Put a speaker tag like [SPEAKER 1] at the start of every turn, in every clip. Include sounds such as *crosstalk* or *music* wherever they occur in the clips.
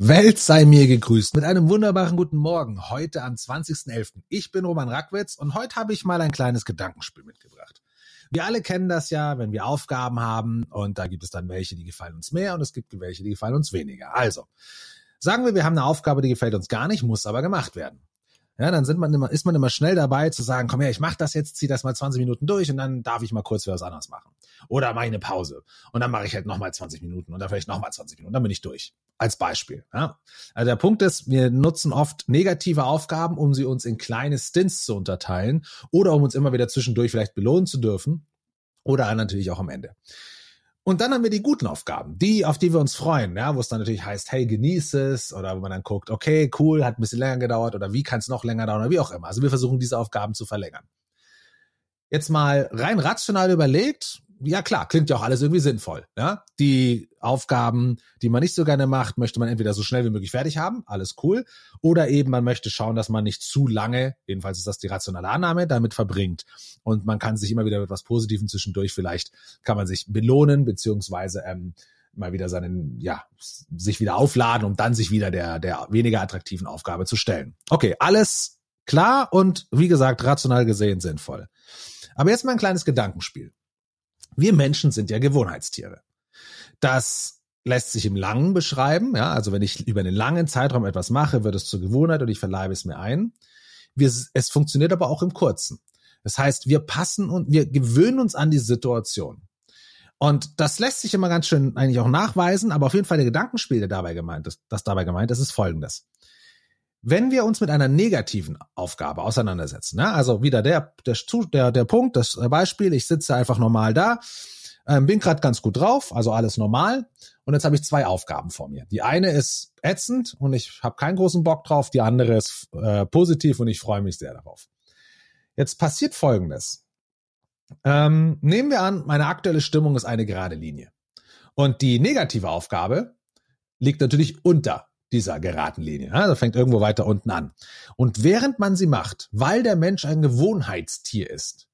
[SPEAKER 1] Welt sei mir gegrüßt mit einem wunderbaren guten Morgen heute am 20.11. Ich bin Roman Rackwitz und heute habe ich mal ein kleines Gedankenspiel mitgebracht. Wir alle kennen das ja, wenn wir Aufgaben haben und da gibt es dann welche, die gefallen uns mehr und es gibt welche, die gefallen uns weniger. Also, sagen wir, wir haben eine Aufgabe, die gefällt uns gar nicht, muss aber gemacht werden. Ja, dann sind man immer, ist man immer schnell dabei zu sagen, komm her, ich mach das jetzt, zieh das mal 20 Minuten durch und dann darf ich mal kurz was anderes machen. Oder mache ich eine Pause. Und dann mache ich halt nochmal 20 Minuten und dann vielleicht nochmal 20 Minuten, dann bin ich durch. Als Beispiel. Ja. Also der Punkt ist, wir nutzen oft negative Aufgaben, um sie uns in kleine Stints zu unterteilen oder um uns immer wieder zwischendurch vielleicht belohnen zu dürfen. Oder natürlich auch am Ende. Und dann haben wir die guten Aufgaben, die, auf die wir uns freuen, ja, wo es dann natürlich heißt, hey, genieß es, oder wo man dann guckt, okay, cool, hat ein bisschen länger gedauert, oder wie kann es noch länger dauern, oder wie auch immer. Also wir versuchen, diese Aufgaben zu verlängern. Jetzt mal rein rational überlegt, ja klar, klingt ja auch alles irgendwie sinnvoll. Ja? Die Aufgaben, die man nicht so gerne macht, möchte man entweder so schnell wie möglich fertig haben, alles cool, oder eben man möchte schauen, dass man nicht zu lange, jedenfalls ist das die rationale Annahme, damit verbringt. Und man kann sich immer wieder mit was Positivem zwischendurch, vielleicht kann man sich belohnen, beziehungsweise ähm, mal wieder seinen, ja, sich wieder aufladen, um dann sich wieder der, der weniger attraktiven Aufgabe zu stellen. Okay, alles klar und wie gesagt, rational gesehen sinnvoll. Aber jetzt mal ein kleines Gedankenspiel. Wir Menschen sind ja Gewohnheitstiere. Das lässt sich im Langen beschreiben. Ja, also wenn ich über einen langen Zeitraum etwas mache, wird es zur Gewohnheit und ich verleibe es mir ein. Wir, es funktioniert aber auch im Kurzen. Das heißt, wir passen und wir gewöhnen uns an die Situation. Und das lässt sich immer ganz schön eigentlich auch nachweisen, aber auf jeden Fall der Gedankenspiel, der dabei gemeint ist, das dabei gemeint ist, ist folgendes. Wenn wir uns mit einer negativen Aufgabe auseinandersetzen, ne? also wieder der, der, der, der Punkt, das Beispiel, ich sitze einfach normal da, ähm, bin gerade ganz gut drauf, also alles normal. Und jetzt habe ich zwei Aufgaben vor mir. Die eine ist ätzend und ich habe keinen großen Bock drauf, die andere ist äh, positiv und ich freue mich sehr darauf. Jetzt passiert Folgendes. Ähm, nehmen wir an, meine aktuelle Stimmung ist eine gerade Linie. Und die negative Aufgabe liegt natürlich unter dieser geraden Linie. Also fängt irgendwo weiter unten an. Und während man sie macht, weil der Mensch ein Gewohnheitstier ist,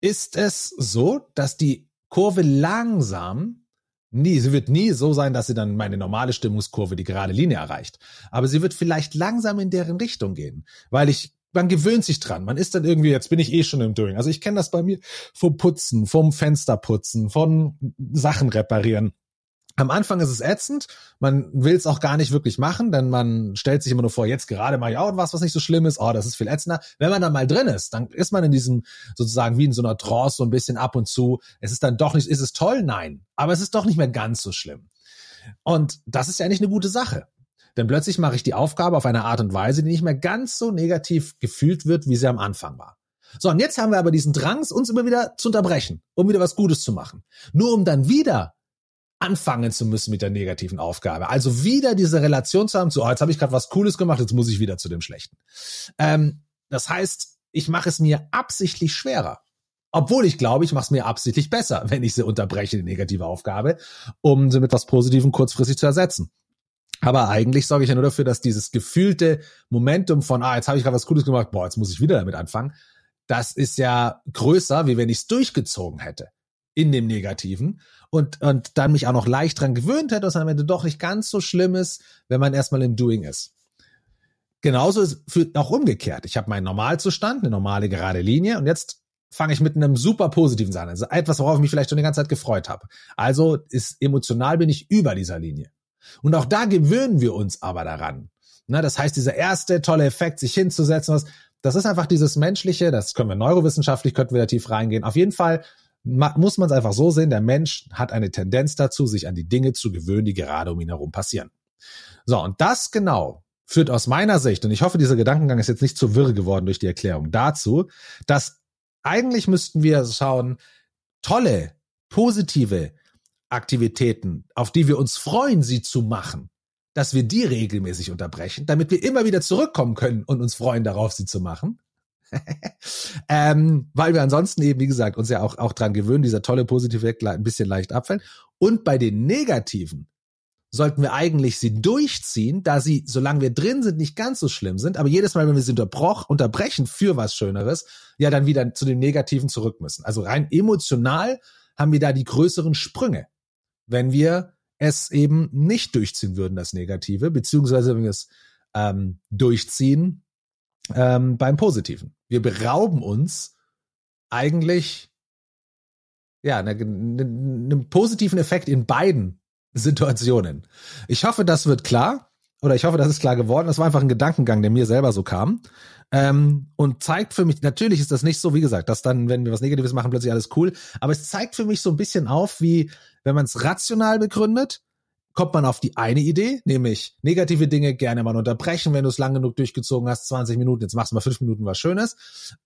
[SPEAKER 1] ist es so, dass die Kurve langsam nie, sie wird nie so sein, dass sie dann meine normale Stimmungskurve, die gerade Linie erreicht. Aber sie wird vielleicht langsam in deren Richtung gehen, weil ich man gewöhnt sich dran. Man ist dann irgendwie, jetzt bin ich eh schon im Doing. Also ich kenne das bei mir vom Putzen, vom Fensterputzen, von Sachen reparieren. Am Anfang ist es ätzend, man will es auch gar nicht wirklich machen, denn man stellt sich immer nur vor, jetzt gerade mache ich auch was, was nicht so schlimm ist, oh, das ist viel ätzender. Wenn man dann mal drin ist, dann ist man in diesem sozusagen wie in so einer Trance so ein bisschen ab und zu. Es ist dann doch nicht, ist es toll? Nein. Aber es ist doch nicht mehr ganz so schlimm. Und das ist ja eigentlich eine gute Sache. Denn plötzlich mache ich die Aufgabe auf eine Art und Weise, die nicht mehr ganz so negativ gefühlt wird, wie sie am Anfang war. So, und jetzt haben wir aber diesen Drang, uns immer wieder zu unterbrechen, um wieder was Gutes zu machen. Nur um dann wieder anfangen zu müssen mit der negativen Aufgabe. Also wieder diese Relation zu haben, zu, oh, jetzt habe ich gerade was Cooles gemacht, jetzt muss ich wieder zu dem Schlechten. Ähm, das heißt, ich mache es mir absichtlich schwerer. Obwohl ich glaube, ich mache es mir absichtlich besser, wenn ich sie unterbreche, die negative Aufgabe, um sie mit was Positivem kurzfristig zu ersetzen. Aber eigentlich sorge ich ja nur dafür, dass dieses gefühlte Momentum von, ah, jetzt habe ich gerade was Cooles gemacht, boah, jetzt muss ich wieder damit anfangen, das ist ja größer, wie wenn ich es durchgezogen hätte in dem Negativen und, und dann mich auch noch leicht dran gewöhnt hätte, dass am Ende doch nicht ganz so schlimm ist, wenn man erstmal im Doing ist. Genauso ist für, auch umgekehrt. Ich habe meinen Normalzustand, eine normale gerade Linie und jetzt fange ich mit einem super positiven an. Also etwas, worauf ich mich vielleicht schon die ganze Zeit gefreut habe. Also ist emotional bin ich über dieser Linie. Und auch da gewöhnen wir uns aber daran. Na, das heißt, dieser erste tolle Effekt, sich hinzusetzen, was, das ist einfach dieses menschliche, das können wir neurowissenschaftlich, könnten wir da tief reingehen. Auf jeden Fall muss man es einfach so sehen, der Mensch hat eine Tendenz dazu, sich an die Dinge zu gewöhnen, die gerade um ihn herum passieren. So, und das genau führt aus meiner Sicht, und ich hoffe, dieser Gedankengang ist jetzt nicht zu wirr geworden durch die Erklärung, dazu, dass eigentlich müssten wir schauen, tolle, positive Aktivitäten, auf die wir uns freuen, sie zu machen, dass wir die regelmäßig unterbrechen, damit wir immer wieder zurückkommen können und uns freuen darauf, sie zu machen. *laughs* ähm, weil wir ansonsten eben, wie gesagt, uns ja auch, auch dran gewöhnen, dieser tolle positive Effekt ein bisschen leicht abfällt. Und bei den negativen sollten wir eigentlich sie durchziehen, da sie, solange wir drin sind, nicht ganz so schlimm sind. Aber jedes Mal, wenn wir sie unterbrechen für was Schöneres, ja dann wieder zu den Negativen zurück müssen. Also rein emotional haben wir da die größeren Sprünge, wenn wir es eben nicht durchziehen würden, das Negative, beziehungsweise wenn wir es ähm, durchziehen ähm, beim Positiven. Wir berauben uns eigentlich ja einem ne, ne positiven Effekt in beiden Situationen. Ich hoffe, das wird klar oder ich hoffe, das ist klar geworden. Das war einfach ein Gedankengang, der mir selber so kam. Ähm, und zeigt für mich, natürlich ist das nicht so, wie gesagt, dass dann, wenn wir was Negatives machen, plötzlich alles cool. Aber es zeigt für mich so ein bisschen auf, wie, wenn man es rational begründet, kommt man auf die eine Idee, nämlich negative Dinge gerne mal unterbrechen, wenn du es lang genug durchgezogen hast, 20 Minuten, jetzt machst du mal fünf Minuten was Schönes.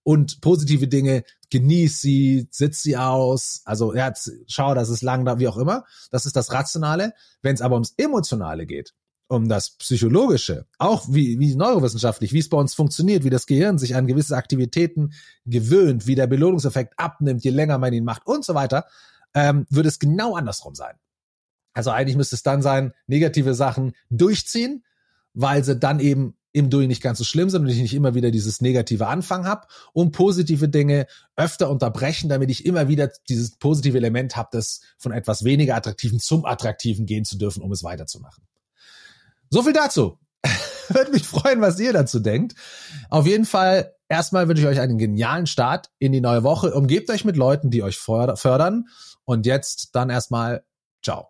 [SPEAKER 1] Und positive Dinge, genieß sie, sitz sie aus, also ja, schau, dass es lang da, wie auch immer. Das ist das Rationale. Wenn es aber ums Emotionale geht, um das Psychologische, auch wie, wie neurowissenschaftlich, wie es bei uns funktioniert, wie das Gehirn sich an gewisse Aktivitäten gewöhnt, wie der Belohnungseffekt abnimmt, je länger man ihn macht und so weiter, ähm, würde es genau andersrum sein. Also eigentlich müsste es dann sein, negative Sachen durchziehen, weil sie dann eben im Doing nicht ganz so schlimm sind und ich nicht immer wieder dieses negative Anfang habe und positive Dinge öfter unterbrechen, damit ich immer wieder dieses positive Element habe, das von etwas weniger attraktiven zum attraktiven gehen zu dürfen, um es weiterzumachen. So viel dazu. *laughs* Würde mich freuen, was ihr dazu denkt. Auf jeden Fall, erstmal wünsche ich euch einen genialen Start in die neue Woche. Umgebt euch mit Leuten, die euch fördern. Und jetzt dann erstmal, ciao.